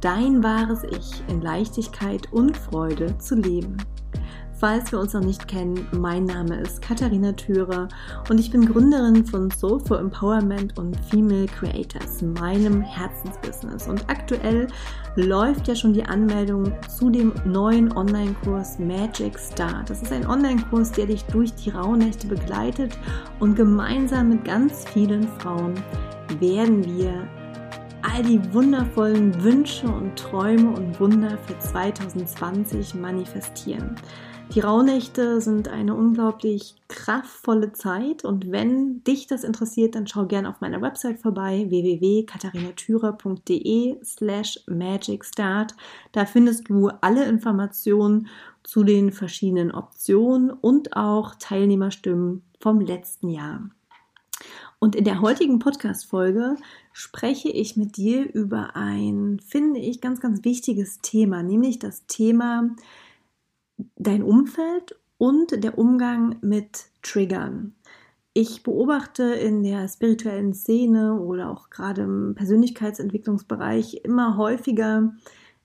dein wahres Ich in Leichtigkeit und Freude zu leben. Falls wir uns noch nicht kennen, mein Name ist Katharina Thürer und ich bin Gründerin von Soulful Empowerment und Female Creators, meinem Herzensbusiness. Und aktuell läuft ja schon die Anmeldung zu dem neuen Online-Kurs Magic Start. Das ist ein Online-Kurs, der dich durch die Rauhnächte begleitet und gemeinsam mit ganz vielen Frauen werden wir all die wundervollen Wünsche und Träume und Wunder für 2020 manifestieren. Die Rauhnächte sind eine unglaublich kraftvolle Zeit und wenn dich das interessiert, dann schau gerne auf meiner Website vorbei www.katharinatürer.de slash magicstart. Da findest du alle Informationen zu den verschiedenen Optionen und auch Teilnehmerstimmen vom letzten Jahr. Und in der heutigen Podcast-Folge spreche ich mit dir über ein, finde ich, ganz, ganz wichtiges Thema, nämlich das Thema dein Umfeld und der Umgang mit Triggern. Ich beobachte in der spirituellen Szene oder auch gerade im Persönlichkeitsentwicklungsbereich immer häufiger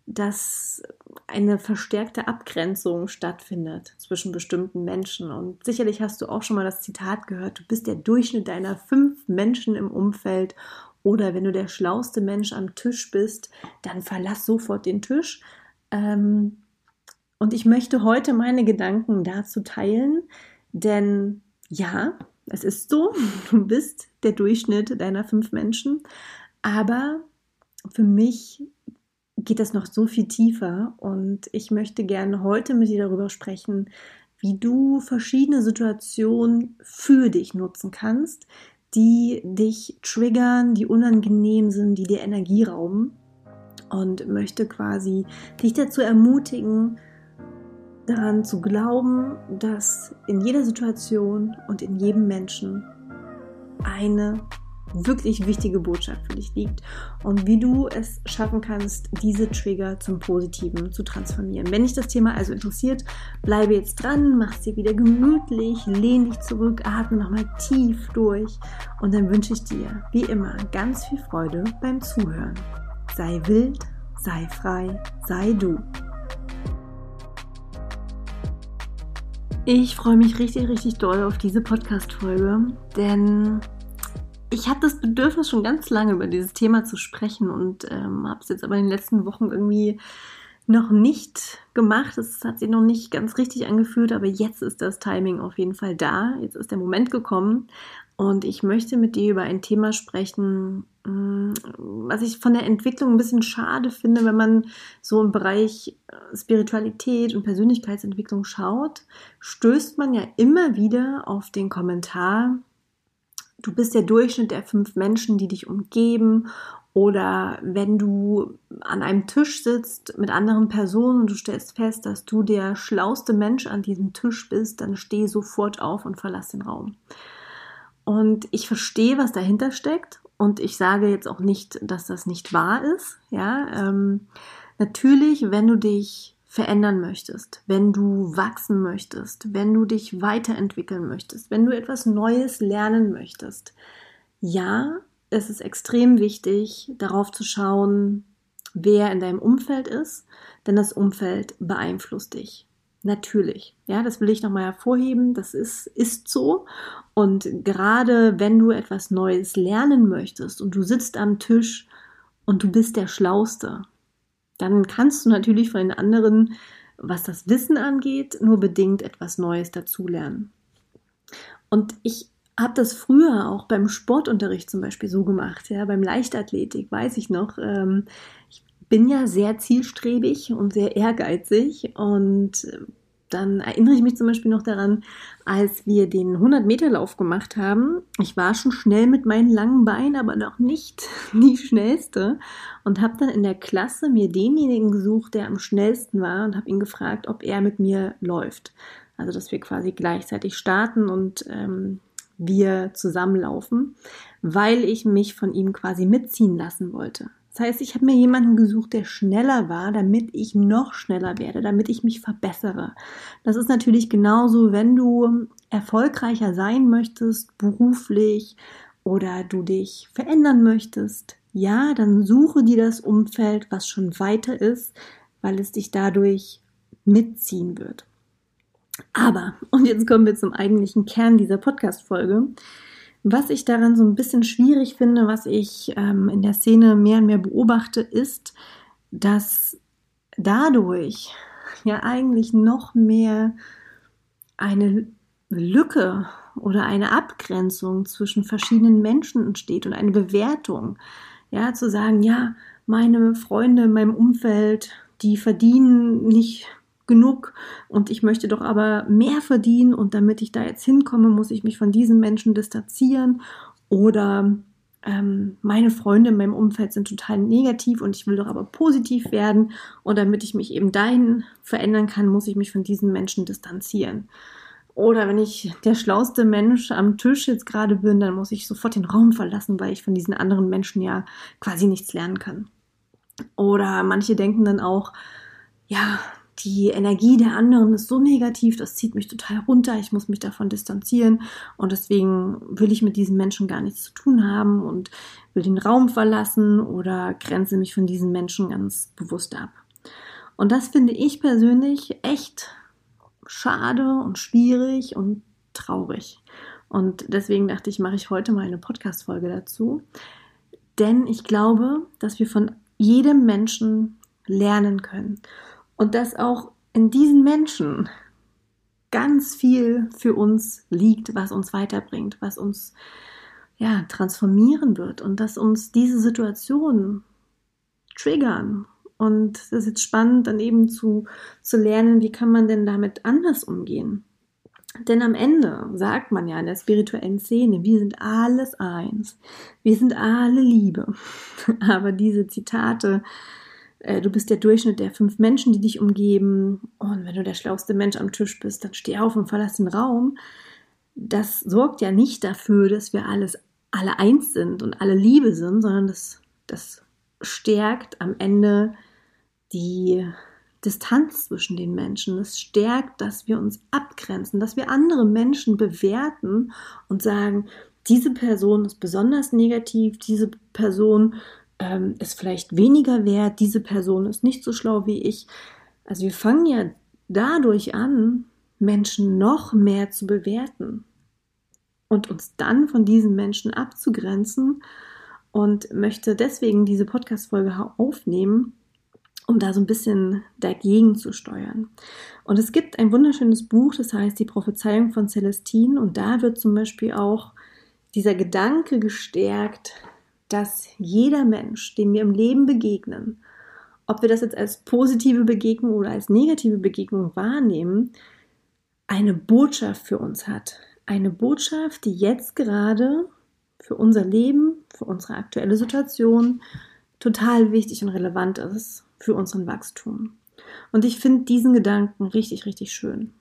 dass eine verstärkte Abgrenzung stattfindet zwischen bestimmten Menschen. Und sicherlich hast du auch schon mal das Zitat gehört, du bist der Durchschnitt deiner fünf Menschen im Umfeld. Oder wenn du der schlauste Mensch am Tisch bist, dann verlass sofort den Tisch. Ähm, und ich möchte heute meine Gedanken dazu teilen, denn ja, es ist so, du bist der Durchschnitt deiner fünf Menschen, aber für mich geht das noch so viel tiefer und ich möchte gerne heute mit dir darüber sprechen, wie du verschiedene Situationen für dich nutzen kannst, die dich triggern, die unangenehm sind, die dir Energie rauben und möchte quasi dich dazu ermutigen, daran zu glauben, dass in jeder Situation und in jedem Menschen eine wirklich wichtige Botschaft für dich liegt und wie du es schaffen kannst, diese Trigger zum Positiven zu transformieren. Wenn dich das Thema also interessiert, bleibe jetzt dran, mach es dir wieder gemütlich, lehn dich zurück, atme nochmal tief durch und dann wünsche ich dir, wie immer, ganz viel Freude beim Zuhören. Sei wild, sei frei, sei du. Ich freue mich richtig, richtig doll auf diese Podcast-Folge, denn ich habe das Bedürfnis schon ganz lange über dieses Thema zu sprechen und ähm, habe es jetzt aber in den letzten Wochen irgendwie noch nicht gemacht. Es hat sich noch nicht ganz richtig angefühlt, aber jetzt ist das Timing auf jeden Fall da. Jetzt ist der Moment gekommen und ich möchte mit dir über ein Thema sprechen, mm, was ich von der Entwicklung ein bisschen schade finde, wenn man so im Bereich äh, Spiritualität und Persönlichkeitsentwicklung schaut, stößt man ja immer wieder auf den Kommentar, du bist der Durchschnitt der fünf Menschen, die dich umgeben. Oder wenn du an einem Tisch sitzt mit anderen Personen und du stellst fest, dass du der schlauste Mensch an diesem Tisch bist, dann steh sofort auf und verlass den Raum. Und ich verstehe, was dahinter steckt. Und ich sage jetzt auch nicht, dass das nicht wahr ist. Ja, ähm, natürlich, wenn du dich verändern möchtest, wenn du wachsen möchtest, wenn du dich weiterentwickeln möchtest, wenn du etwas Neues lernen möchtest. Ja, es ist extrem wichtig, darauf zu schauen, wer in deinem Umfeld ist, denn das Umfeld beeinflusst dich. Natürlich. Ja, das will ich nochmal hervorheben. Das ist, ist so. Und gerade wenn du etwas Neues lernen möchtest und du sitzt am Tisch und du bist der Schlauste, dann kannst du natürlich von den anderen, was das Wissen angeht, nur bedingt etwas Neues dazulernen. Und ich habe das früher auch beim Sportunterricht zum Beispiel so gemacht, ja, beim Leichtathletik, weiß ich noch. Ähm, ich bin ja sehr zielstrebig und sehr ehrgeizig und dann erinnere ich mich zum Beispiel noch daran, als wir den 100-Meter-Lauf gemacht haben. Ich war schon schnell mit meinen langen Beinen, aber noch nicht die schnellste und habe dann in der Klasse mir denjenigen gesucht, der am schnellsten war und habe ihn gefragt, ob er mit mir läuft. Also, dass wir quasi gleichzeitig starten und ähm, wir zusammenlaufen, weil ich mich von ihm quasi mitziehen lassen wollte. Das heißt, ich habe mir jemanden gesucht, der schneller war, damit ich noch schneller werde, damit ich mich verbessere. Das ist natürlich genauso, wenn du erfolgreicher sein möchtest, beruflich oder du dich verändern möchtest. Ja, dann suche dir das Umfeld, was schon weiter ist, weil es dich dadurch mitziehen wird. Aber, und jetzt kommen wir zum eigentlichen Kern dieser Podcast-Folge. Was ich daran so ein bisschen schwierig finde, was ich ähm, in der Szene mehr und mehr beobachte, ist, dass dadurch ja eigentlich noch mehr eine Lücke oder eine Abgrenzung zwischen verschiedenen Menschen entsteht und eine Bewertung. Ja, zu sagen, ja, meine Freunde in meinem Umfeld, die verdienen nicht genug und ich möchte doch aber mehr verdienen und damit ich da jetzt hinkomme, muss ich mich von diesen Menschen distanzieren oder ähm, meine Freunde in meinem Umfeld sind total negativ und ich will doch aber positiv werden und damit ich mich eben dahin verändern kann, muss ich mich von diesen Menschen distanzieren. Oder wenn ich der schlauste Mensch am Tisch jetzt gerade bin, dann muss ich sofort den Raum verlassen, weil ich von diesen anderen Menschen ja quasi nichts lernen kann. Oder manche denken dann auch, ja, die Energie der anderen ist so negativ, das zieht mich total runter, ich muss mich davon distanzieren und deswegen will ich mit diesen Menschen gar nichts zu tun haben und will den Raum verlassen oder grenze mich von diesen Menschen ganz bewusst ab. Und das finde ich persönlich echt schade und schwierig und traurig. Und deswegen dachte ich, mache ich heute mal eine Podcast-Folge dazu. Denn ich glaube, dass wir von jedem Menschen lernen können und dass auch in diesen Menschen ganz viel für uns liegt, was uns weiterbringt, was uns ja transformieren wird und dass uns diese Situation triggern. Und das ist jetzt spannend, dann eben zu, zu lernen, wie kann man denn damit anders umgehen. Denn am Ende sagt man ja in der spirituellen Szene, wir sind alles eins, wir sind alle Liebe. Aber diese Zitate äh, du bist der Durchschnitt der fünf Menschen, die dich umgeben. Und wenn du der schlauste Mensch am Tisch bist, dann steh auf und verlass den Raum. Das sorgt ja nicht dafür, dass wir alles alle eins sind und alle Liebe sind, sondern das, das stärkt am Ende die Distanz zwischen den Menschen. Es stärkt, dass wir uns abgrenzen, dass wir andere Menschen bewerten und sagen, diese Person ist besonders negativ, diese Person ähm, ist vielleicht weniger wert, diese Person ist nicht so schlau wie ich. Also wir fangen ja dadurch an, Menschen noch mehr zu bewerten und uns dann von diesen Menschen abzugrenzen und möchte deswegen diese Podcast-Folge aufnehmen, um da so ein bisschen dagegen zu steuern. Und es gibt ein wunderschönes Buch, das heißt Die Prophezeiung von Celestine und da wird zum Beispiel auch dieser Gedanke gestärkt, dass jeder Mensch, dem wir im Leben begegnen, ob wir das jetzt als positive Begegnung oder als negative Begegnung wahrnehmen, eine Botschaft für uns hat. Eine Botschaft, die jetzt gerade für unser Leben, für unsere aktuelle Situation total wichtig und relevant ist für unseren Wachstum. Und ich finde diesen Gedanken richtig, richtig schön.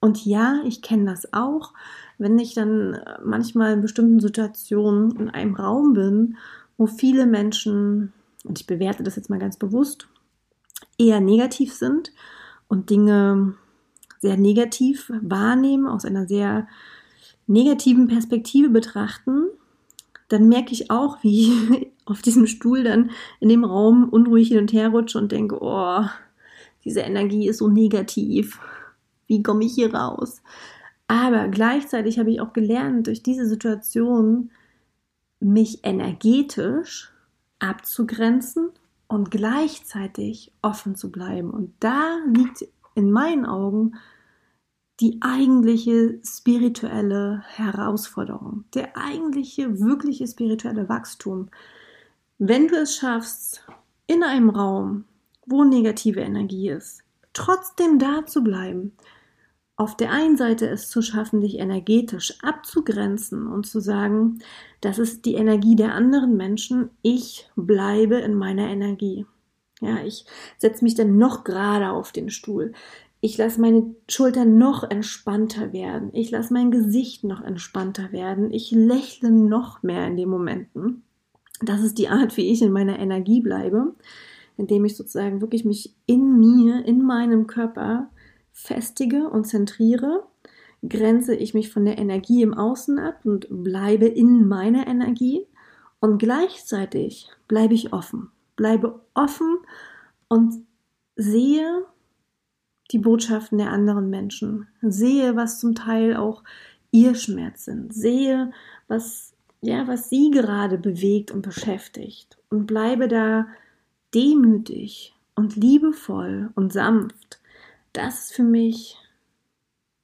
Und ja, ich kenne das auch, wenn ich dann manchmal in bestimmten Situationen in einem Raum bin wo viele Menschen, und ich bewerte das jetzt mal ganz bewusst, eher negativ sind und Dinge sehr negativ wahrnehmen, aus einer sehr negativen Perspektive betrachten, dann merke ich auch, wie ich auf diesem Stuhl dann in dem Raum unruhig hin und her rutsche und denke, oh, diese Energie ist so negativ. Wie komme ich hier raus? Aber gleichzeitig habe ich auch gelernt, durch diese Situation mich energetisch abzugrenzen und gleichzeitig offen zu bleiben. Und da liegt in meinen Augen die eigentliche spirituelle Herausforderung, der eigentliche, wirkliche spirituelle Wachstum. Wenn du es schaffst, in einem Raum, wo negative Energie ist, trotzdem da zu bleiben auf der einen Seite es zu schaffen, dich energetisch abzugrenzen und zu sagen, das ist die Energie der anderen Menschen, ich bleibe in meiner Energie. Ja, ich setze mich dann noch gerade auf den Stuhl. Ich lasse meine Schultern noch entspannter werden. Ich lasse mein Gesicht noch entspannter werden. Ich lächle noch mehr in den Momenten. Das ist die Art, wie ich in meiner Energie bleibe, indem ich sozusagen wirklich mich in mir, in meinem Körper festige und zentriere, grenze ich mich von der Energie im Außen ab und bleibe in meiner Energie. Und gleichzeitig bleibe ich offen, bleibe offen und sehe die Botschaften der anderen Menschen, sehe, was zum Teil auch ihr Schmerz sind, sehe, was ja, was sie gerade bewegt und beschäftigt und bleibe da demütig und liebevoll und sanft das ist für mich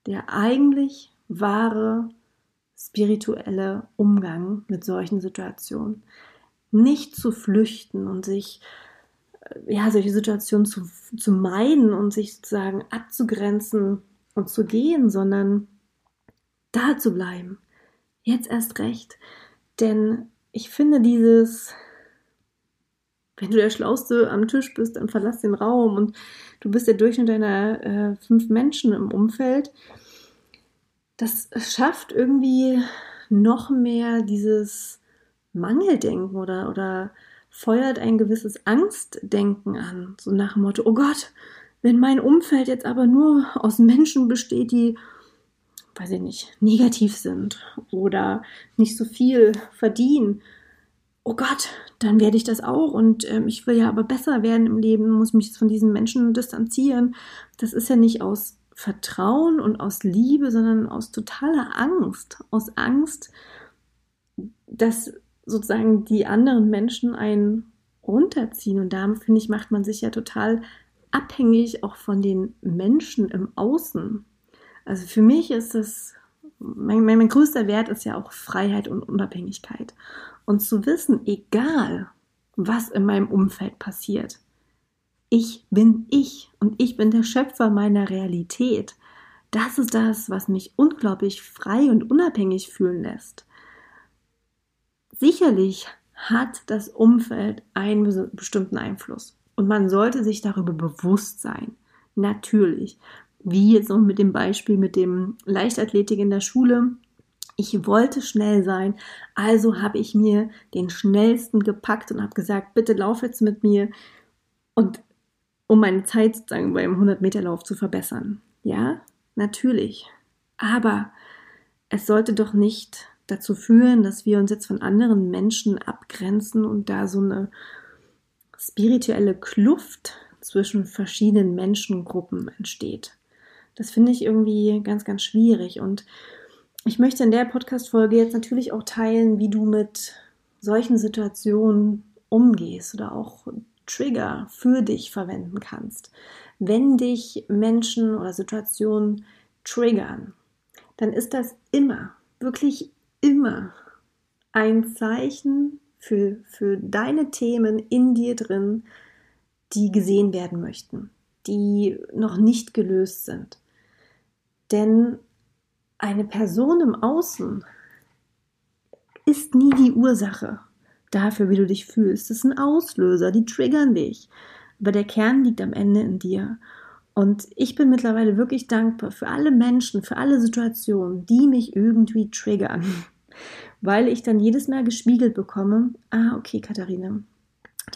der eigentlich wahre spirituelle Umgang mit solchen Situationen. Nicht zu flüchten und sich, äh, ja, solche Situationen zu, zu meiden und sich sozusagen abzugrenzen und zu gehen, sondern da zu bleiben. Jetzt erst recht. Denn ich finde dieses, wenn du der Schlauste am Tisch bist, dann verlass den Raum und du bist der Durchschnitt deiner äh, fünf Menschen im Umfeld. Das schafft irgendwie noch mehr dieses Mangeldenken oder, oder feuert ein gewisses Angstdenken an. So nach dem Motto, oh Gott, wenn mein Umfeld jetzt aber nur aus Menschen besteht, die, weiß ich nicht, negativ sind oder nicht so viel verdienen oh Gott, dann werde ich das auch und ähm, ich will ja aber besser werden im Leben, muss mich von diesen Menschen distanzieren. Das ist ja nicht aus Vertrauen und aus Liebe, sondern aus totaler Angst, aus Angst, dass sozusagen die anderen Menschen einen runterziehen. Und da, finde ich, macht man sich ja total abhängig auch von den Menschen im Außen. Also für mich ist das, mein, mein, mein größter Wert ist ja auch Freiheit und Unabhängigkeit und zu wissen, egal was in meinem Umfeld passiert, ich bin ich und ich bin der Schöpfer meiner Realität. Das ist das, was mich unglaublich frei und unabhängig fühlen lässt. Sicherlich hat das Umfeld einen bestimmten Einfluss und man sollte sich darüber bewusst sein. Natürlich. Wie jetzt noch mit dem Beispiel mit dem Leichtathletik in der Schule. Ich wollte schnell sein, also habe ich mir den schnellsten gepackt und habe gesagt, bitte lauf jetzt mit mir und um meine Zeit sozusagen beim 100-Meter-Lauf zu verbessern. Ja, natürlich. Aber es sollte doch nicht dazu führen, dass wir uns jetzt von anderen Menschen abgrenzen und da so eine spirituelle Kluft zwischen verschiedenen Menschengruppen entsteht. Das finde ich irgendwie ganz, ganz schwierig und ich möchte in der Podcast-Folge jetzt natürlich auch teilen, wie du mit solchen Situationen umgehst oder auch Trigger für dich verwenden kannst. Wenn dich Menschen oder Situationen triggern, dann ist das immer, wirklich immer ein Zeichen für, für deine Themen in dir drin, die gesehen werden möchten, die noch nicht gelöst sind. Denn eine Person im Außen ist nie die Ursache dafür, wie du dich fühlst. Das ist ein Auslöser, die triggern dich. Aber der Kern liegt am Ende in dir. Und ich bin mittlerweile wirklich dankbar für alle Menschen, für alle Situationen, die mich irgendwie triggern. Weil ich dann jedes Mal gespiegelt bekomme, ah, okay, Katharina,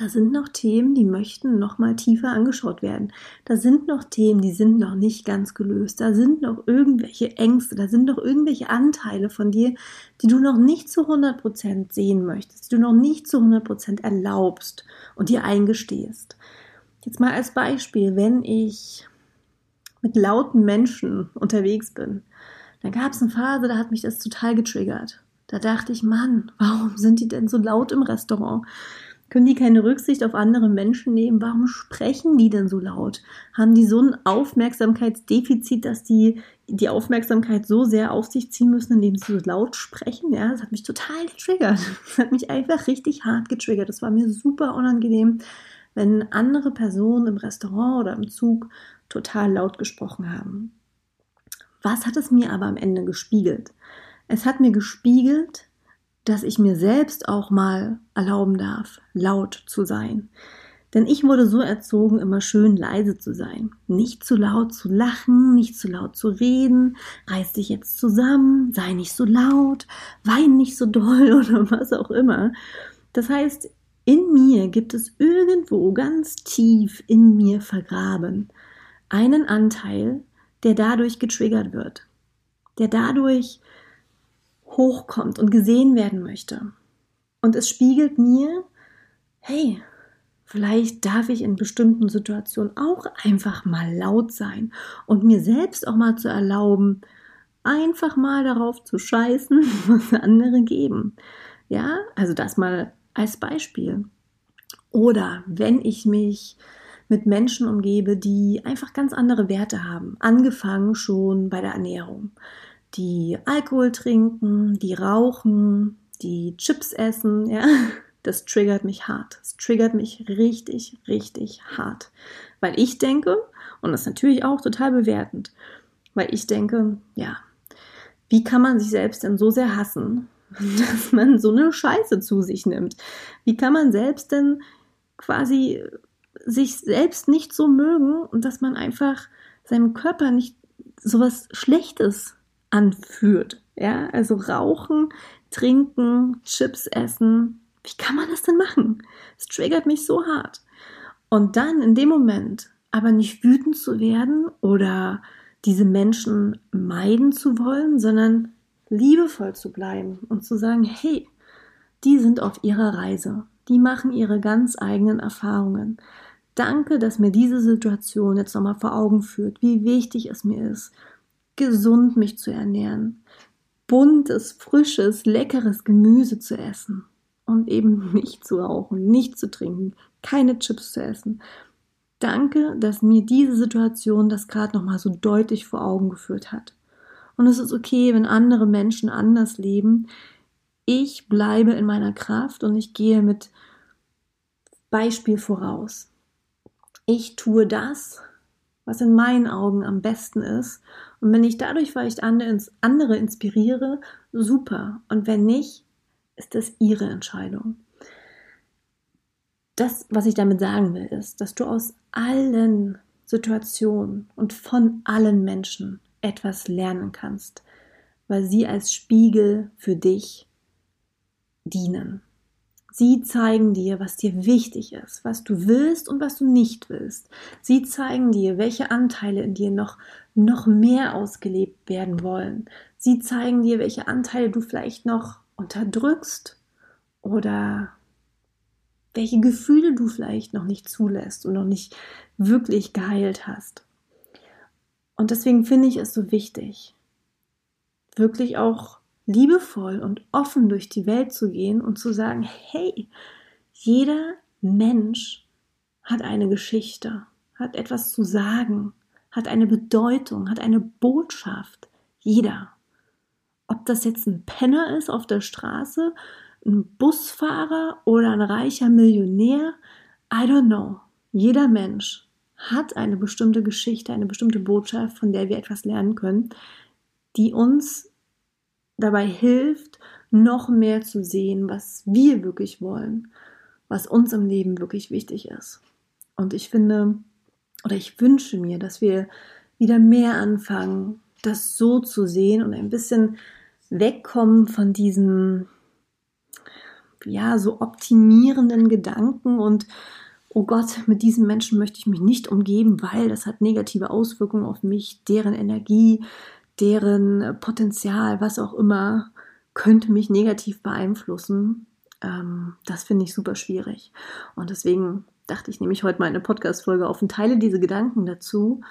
da sind noch Themen, die möchten noch mal tiefer angeschaut werden. Da sind noch Themen, die sind noch nicht ganz gelöst. Da sind noch irgendwelche Ängste, da sind noch irgendwelche Anteile von dir, die du noch nicht zu 100% sehen möchtest, die du noch nicht zu 100% erlaubst und dir eingestehst. Jetzt mal als Beispiel, wenn ich mit lauten Menschen unterwegs bin, dann gab es eine Phase, da hat mich das total getriggert. Da dachte ich, Mann, warum sind die denn so laut im Restaurant? Können die keine Rücksicht auf andere Menschen nehmen? Warum sprechen die denn so laut? Haben die so ein Aufmerksamkeitsdefizit, dass die die Aufmerksamkeit so sehr auf sich ziehen müssen, indem sie so laut sprechen? Ja, das hat mich total getriggert. Das hat mich einfach richtig hart getriggert. Das war mir super unangenehm, wenn andere Personen im Restaurant oder im Zug total laut gesprochen haben. Was hat es mir aber am Ende gespiegelt? Es hat mir gespiegelt, dass ich mir selbst auch mal erlauben darf, laut zu sein. Denn ich wurde so erzogen, immer schön leise zu sein. Nicht zu laut zu lachen, nicht zu laut zu reden, reiß dich jetzt zusammen, sei nicht so laut, wein nicht so doll oder was auch immer. Das heißt, in mir gibt es irgendwo ganz tief in mir vergraben einen Anteil, der dadurch getriggert wird, der dadurch hochkommt und gesehen werden möchte. Und es spiegelt mir, hey, vielleicht darf ich in bestimmten Situationen auch einfach mal laut sein und mir selbst auch mal zu erlauben, einfach mal darauf zu scheißen, was andere geben. Ja, also das mal als Beispiel. Oder wenn ich mich mit Menschen umgebe, die einfach ganz andere Werte haben. Angefangen schon bei der Ernährung. Die Alkohol trinken, die rauchen, die Chips essen, ja. Das triggert mich hart. Das triggert mich richtig, richtig hart. Weil ich denke, und das ist natürlich auch total bewertend, weil ich denke, ja, wie kann man sich selbst denn so sehr hassen, dass man so eine Scheiße zu sich nimmt? Wie kann man selbst denn quasi sich selbst nicht so mögen und dass man einfach seinem Körper nicht sowas Schlechtes anführt. Ja, also rauchen, trinken, Chips essen. Wie kann man das denn machen? Es triggert mich so hart. Und dann in dem Moment aber nicht wütend zu werden oder diese Menschen meiden zu wollen, sondern liebevoll zu bleiben und zu sagen, hey, die sind auf ihrer Reise, die machen ihre ganz eigenen Erfahrungen. Danke, dass mir diese Situation jetzt nochmal vor Augen führt, wie wichtig es mir ist, gesund mich zu ernähren, buntes, frisches, leckeres Gemüse zu essen und eben nicht zu rauchen, nicht zu trinken, keine Chips zu essen. Danke, dass mir diese Situation das gerade nochmal so deutlich vor Augen geführt hat. Und es ist okay, wenn andere Menschen anders leben. Ich bleibe in meiner Kraft und ich gehe mit Beispiel voraus ich tue das, was in meinen Augen am besten ist. Und wenn ich dadurch vielleicht andere inspiriere, super. Und wenn nicht, ist das ihre Entscheidung. Das, was ich damit sagen will, ist, dass du aus allen Situationen und von allen Menschen etwas lernen kannst, weil sie als Spiegel für dich dienen. Sie zeigen dir, was dir wichtig ist, was du willst und was du nicht willst. Sie zeigen dir, welche Anteile in dir noch, noch mehr ausgelebt werden wollen. Sie zeigen dir, welche Anteile du vielleicht noch unterdrückst oder welche Gefühle du vielleicht noch nicht zulässt und noch nicht wirklich geheilt hast. Und deswegen finde ich es so wichtig, wirklich auch liebevoll und offen durch die Welt zu gehen und zu sagen, hey, jeder Mensch hat eine Geschichte, hat etwas zu sagen, hat eine Bedeutung, hat eine Botschaft. Jeder. Ob das jetzt ein Penner ist auf der Straße, ein Busfahrer oder ein reicher Millionär, I don't know. Jeder Mensch hat eine bestimmte Geschichte, eine bestimmte Botschaft, von der wir etwas lernen können, die uns dabei hilft, noch mehr zu sehen, was wir wirklich wollen, was uns im Leben wirklich wichtig ist. Und ich finde, oder ich wünsche mir, dass wir wieder mehr anfangen, das so zu sehen und ein bisschen wegkommen von diesen, ja, so optimierenden Gedanken und oh Gott, mit diesen Menschen möchte ich mich nicht umgeben, weil das hat negative Auswirkungen auf mich, deren Energie, deren Potenzial, was auch immer, könnte mich negativ beeinflussen. Ähm, das finde ich super schwierig. Und deswegen dachte ich, nehme ich heute mal eine Podcast-Folge auf und teile diese Gedanken dazu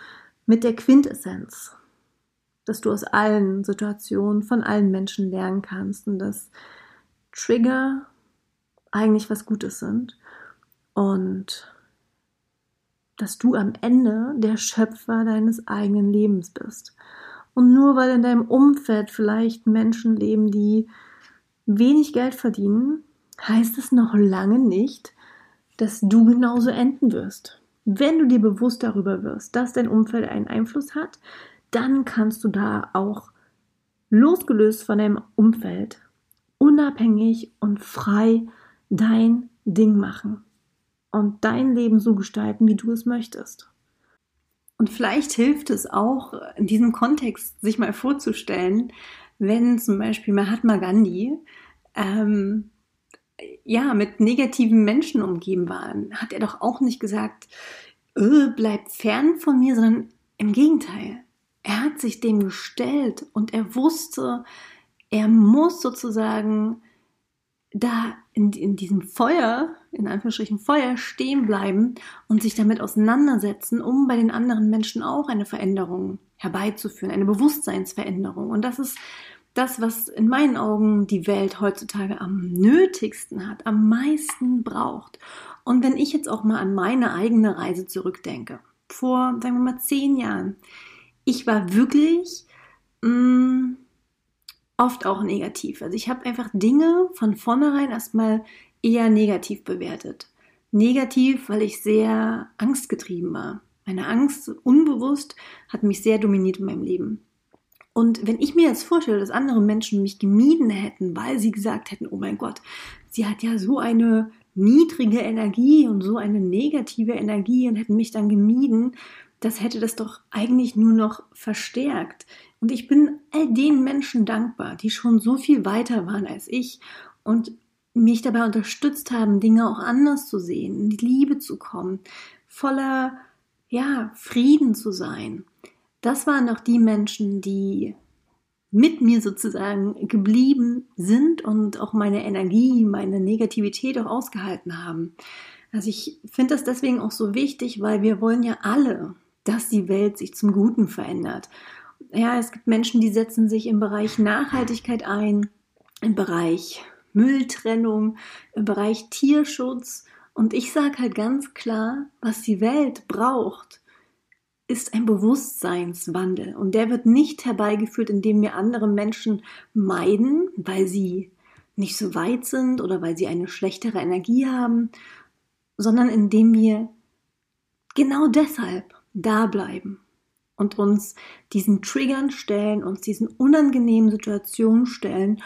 mit der Quintessenz, dass du aus allen Situationen von allen Menschen lernen kannst und dass Trigger eigentlich was Gutes sind und dass du am Ende der Schöpfer deines eigenen Lebens bist. Und nur weil in deinem Umfeld vielleicht Menschen leben, die wenig Geld verdienen, heißt es noch lange nicht, dass du genauso enden wirst. Wenn du dir bewusst darüber wirst, dass dein Umfeld einen Einfluss hat, dann kannst du da auch losgelöst von deinem Umfeld, unabhängig und frei dein Ding machen und dein Leben so gestalten, wie du es möchtest. Und vielleicht hilft es auch, in diesem Kontext sich mal vorzustellen, wenn zum Beispiel Mahatma Gandhi ähm, ja mit negativen Menschen umgeben war, hat er doch auch nicht gesagt, öh, bleib fern von mir, sondern im Gegenteil. Er hat sich dem gestellt und er wusste, er muss sozusagen da in, in diesem Feuer, in Anführungsstrichen Feuer stehen bleiben und sich damit auseinandersetzen, um bei den anderen Menschen auch eine Veränderung herbeizuführen, eine Bewusstseinsveränderung. Und das ist das, was in meinen Augen die Welt heutzutage am nötigsten hat, am meisten braucht. Und wenn ich jetzt auch mal an meine eigene Reise zurückdenke, vor, sagen wir mal, zehn Jahren, ich war wirklich mh, mm, oft auch negativ. Also ich habe einfach Dinge von vornherein erstmal eher negativ bewertet. Negativ, weil ich sehr angstgetrieben war. Meine Angst unbewusst hat mich sehr dominiert in meinem Leben. Und wenn ich mir jetzt vorstelle, dass andere Menschen mich gemieden hätten, weil sie gesagt hätten, oh mein Gott, sie hat ja so eine niedrige Energie und so eine negative Energie und hätten mich dann gemieden, das hätte das doch eigentlich nur noch verstärkt. Und ich bin all den Menschen dankbar, die schon so viel weiter waren als ich und mich dabei unterstützt haben, Dinge auch anders zu sehen, in die Liebe zu kommen, voller ja, Frieden zu sein. Das waren doch die Menschen, die mit mir sozusagen geblieben sind und auch meine Energie, meine Negativität auch ausgehalten haben. Also ich finde das deswegen auch so wichtig, weil wir wollen ja alle dass die Welt sich zum Guten verändert. Ja, es gibt Menschen, die setzen sich im Bereich Nachhaltigkeit ein, im Bereich Mülltrennung, im Bereich Tierschutz. Und ich sage halt ganz klar, was die Welt braucht, ist ein Bewusstseinswandel. Und der wird nicht herbeigeführt, indem wir andere Menschen meiden, weil sie nicht so weit sind oder weil sie eine schlechtere Energie haben, sondern indem wir genau deshalb da bleiben und uns diesen Triggern stellen, uns diesen unangenehmen Situationen stellen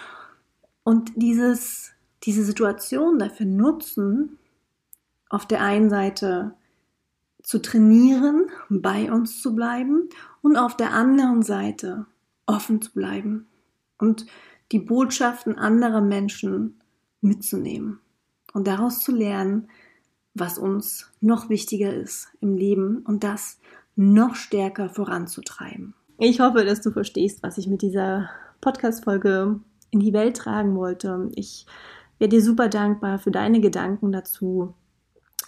und dieses, diese Situation dafür nutzen, auf der einen Seite zu trainieren, bei uns zu bleiben und auf der anderen Seite offen zu bleiben und die Botschaften anderer Menschen mitzunehmen und daraus zu lernen, was uns noch wichtiger ist im Leben und das noch stärker voranzutreiben. Ich hoffe, dass du verstehst, was ich mit dieser Podcast-Folge in die Welt tragen wollte. Ich wäre dir super dankbar für deine Gedanken dazu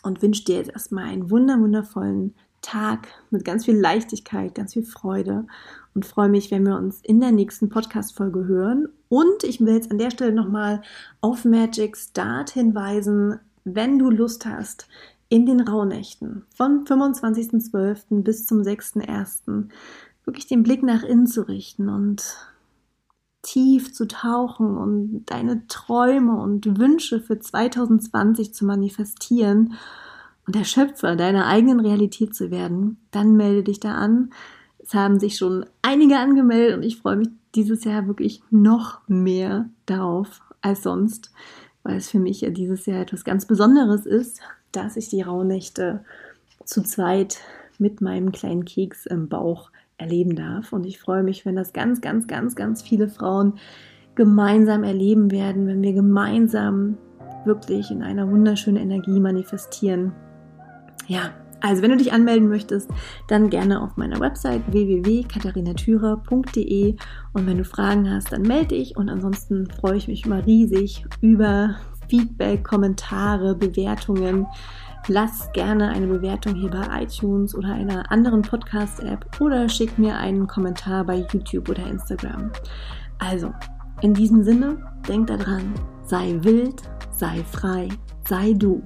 und wünsche dir jetzt erstmal einen wundervollen Tag mit ganz viel Leichtigkeit, ganz viel Freude und freue mich, wenn wir uns in der nächsten Podcast-Folge hören. Und ich will jetzt an der Stelle nochmal auf Magic Start hinweisen wenn du Lust hast, in den Rauhnächten vom 25.12. bis zum 6.1. wirklich den Blick nach innen zu richten und tief zu tauchen und deine Träume und Wünsche für 2020 zu manifestieren und der Schöpfer deiner eigenen Realität zu werden, dann melde dich da an. Es haben sich schon einige angemeldet und ich freue mich dieses Jahr wirklich noch mehr darauf als sonst weil es für mich ja dieses Jahr etwas ganz Besonderes ist, dass ich die Rauhnächte zu zweit mit meinem kleinen Keks im Bauch erleben darf. Und ich freue mich, wenn das ganz, ganz, ganz, ganz viele Frauen gemeinsam erleben werden, wenn wir gemeinsam wirklich in einer wunderschönen Energie manifestieren. Ja, also wenn du dich anmelden möchtest, dann gerne auf meiner Website www.katharinatürer.de und wenn du Fragen hast, dann melde dich und ansonsten freue ich mich immer riesig über Feedback, Kommentare, Bewertungen. Lass gerne eine Bewertung hier bei iTunes oder einer anderen Podcast-App oder schick mir einen Kommentar bei YouTube oder Instagram. Also, in diesem Sinne, denk daran, sei wild, sei frei, sei du.